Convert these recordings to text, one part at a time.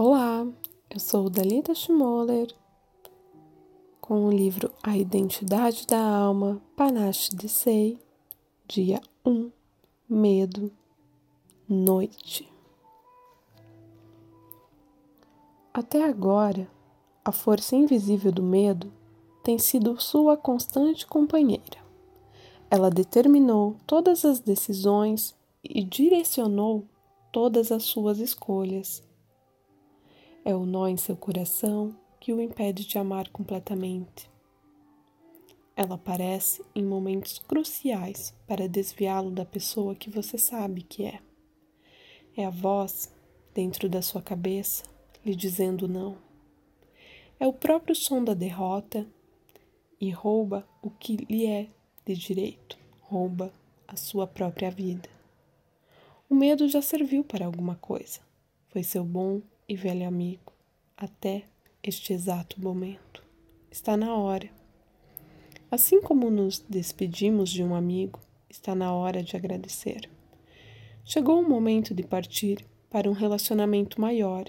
Olá, eu sou Dalita Schmoller com o livro A Identidade da Alma, Panache de Sei, dia 1, Medo, Noite. Até agora, a força invisível do medo tem sido sua constante companheira. Ela determinou todas as decisões e direcionou todas as suas escolhas é o nó em seu coração que o impede de amar completamente. Ela aparece em momentos cruciais para desviá-lo da pessoa que você sabe que é. É a voz dentro da sua cabeça lhe dizendo não. É o próprio som da derrota e rouba o que lhe é de direito, rouba a sua própria vida. O medo já serviu para alguma coisa. Foi seu bom e velho amigo, até este exato momento. Está na hora. Assim como nos despedimos de um amigo, está na hora de agradecer. Chegou o momento de partir para um relacionamento maior,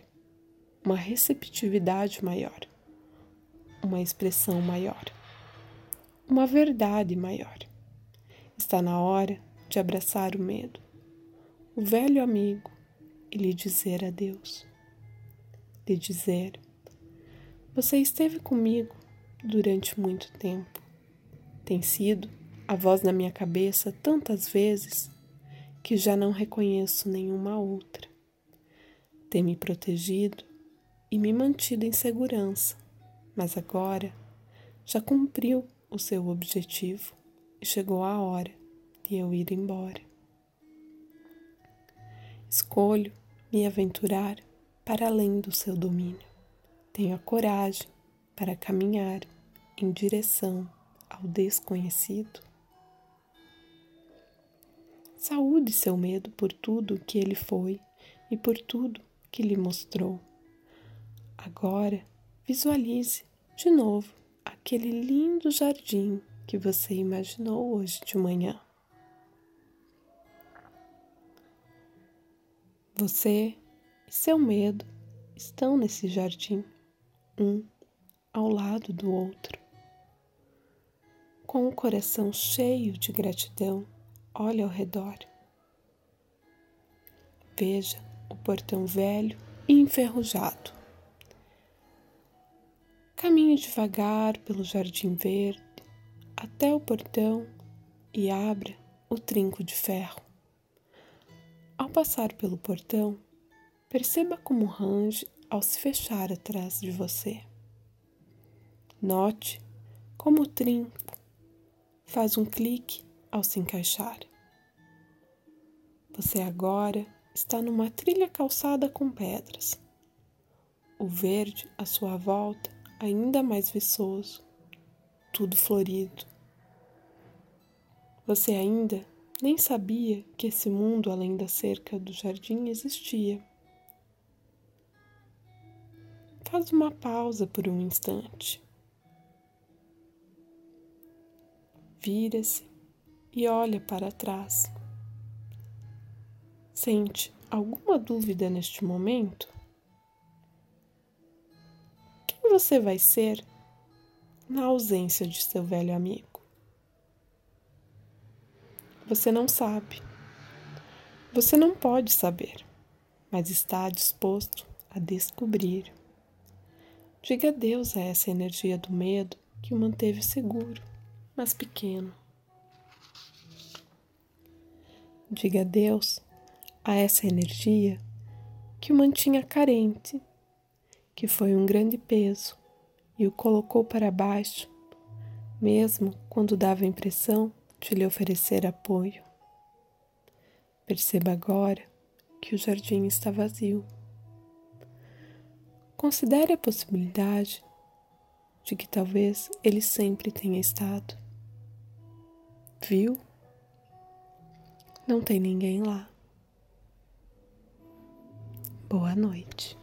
uma receptividade maior, uma expressão maior, uma verdade maior. Está na hora de abraçar o medo, o velho amigo, e lhe dizer adeus lhe dizer: Você esteve comigo durante muito tempo. Tem sido a voz na minha cabeça tantas vezes que já não reconheço nenhuma outra. Tem me protegido e me mantido em segurança, mas agora já cumpriu o seu objetivo e chegou a hora de eu ir embora. Escolho me aventurar para além do seu domínio. Tenha coragem para caminhar em direção ao desconhecido. Saúde seu medo por tudo que ele foi e por tudo que lhe mostrou. Agora, visualize de novo aquele lindo jardim que você imaginou hoje de manhã. Você e seu medo estão nesse jardim, um ao lado do outro. Com o coração cheio de gratidão, olhe ao redor. Veja o portão velho e enferrujado. Caminhe devagar pelo jardim verde até o portão e abra o trinco de ferro. Ao passar pelo portão, Perceba como range ao se fechar atrás de você. Note como o trinco faz um clique ao se encaixar. Você agora está numa trilha calçada com pedras. O verde à sua volta ainda mais viçoso, tudo florido. Você ainda nem sabia que esse mundo além da cerca do jardim existia. Faz uma pausa por um instante. Vira-se e olha para trás. Sente alguma dúvida neste momento? Quem você vai ser na ausência de seu velho amigo? Você não sabe. Você não pode saber, mas está disposto a descobrir. Diga adeus a essa energia do medo que o manteve seguro, mas pequeno. Diga adeus a essa energia que o mantinha carente, que foi um grande peso e o colocou para baixo, mesmo quando dava a impressão de lhe oferecer apoio. Perceba agora que o jardim está vazio. Considere a possibilidade de que talvez ele sempre tenha estado. Viu? Não tem ninguém lá. Boa noite.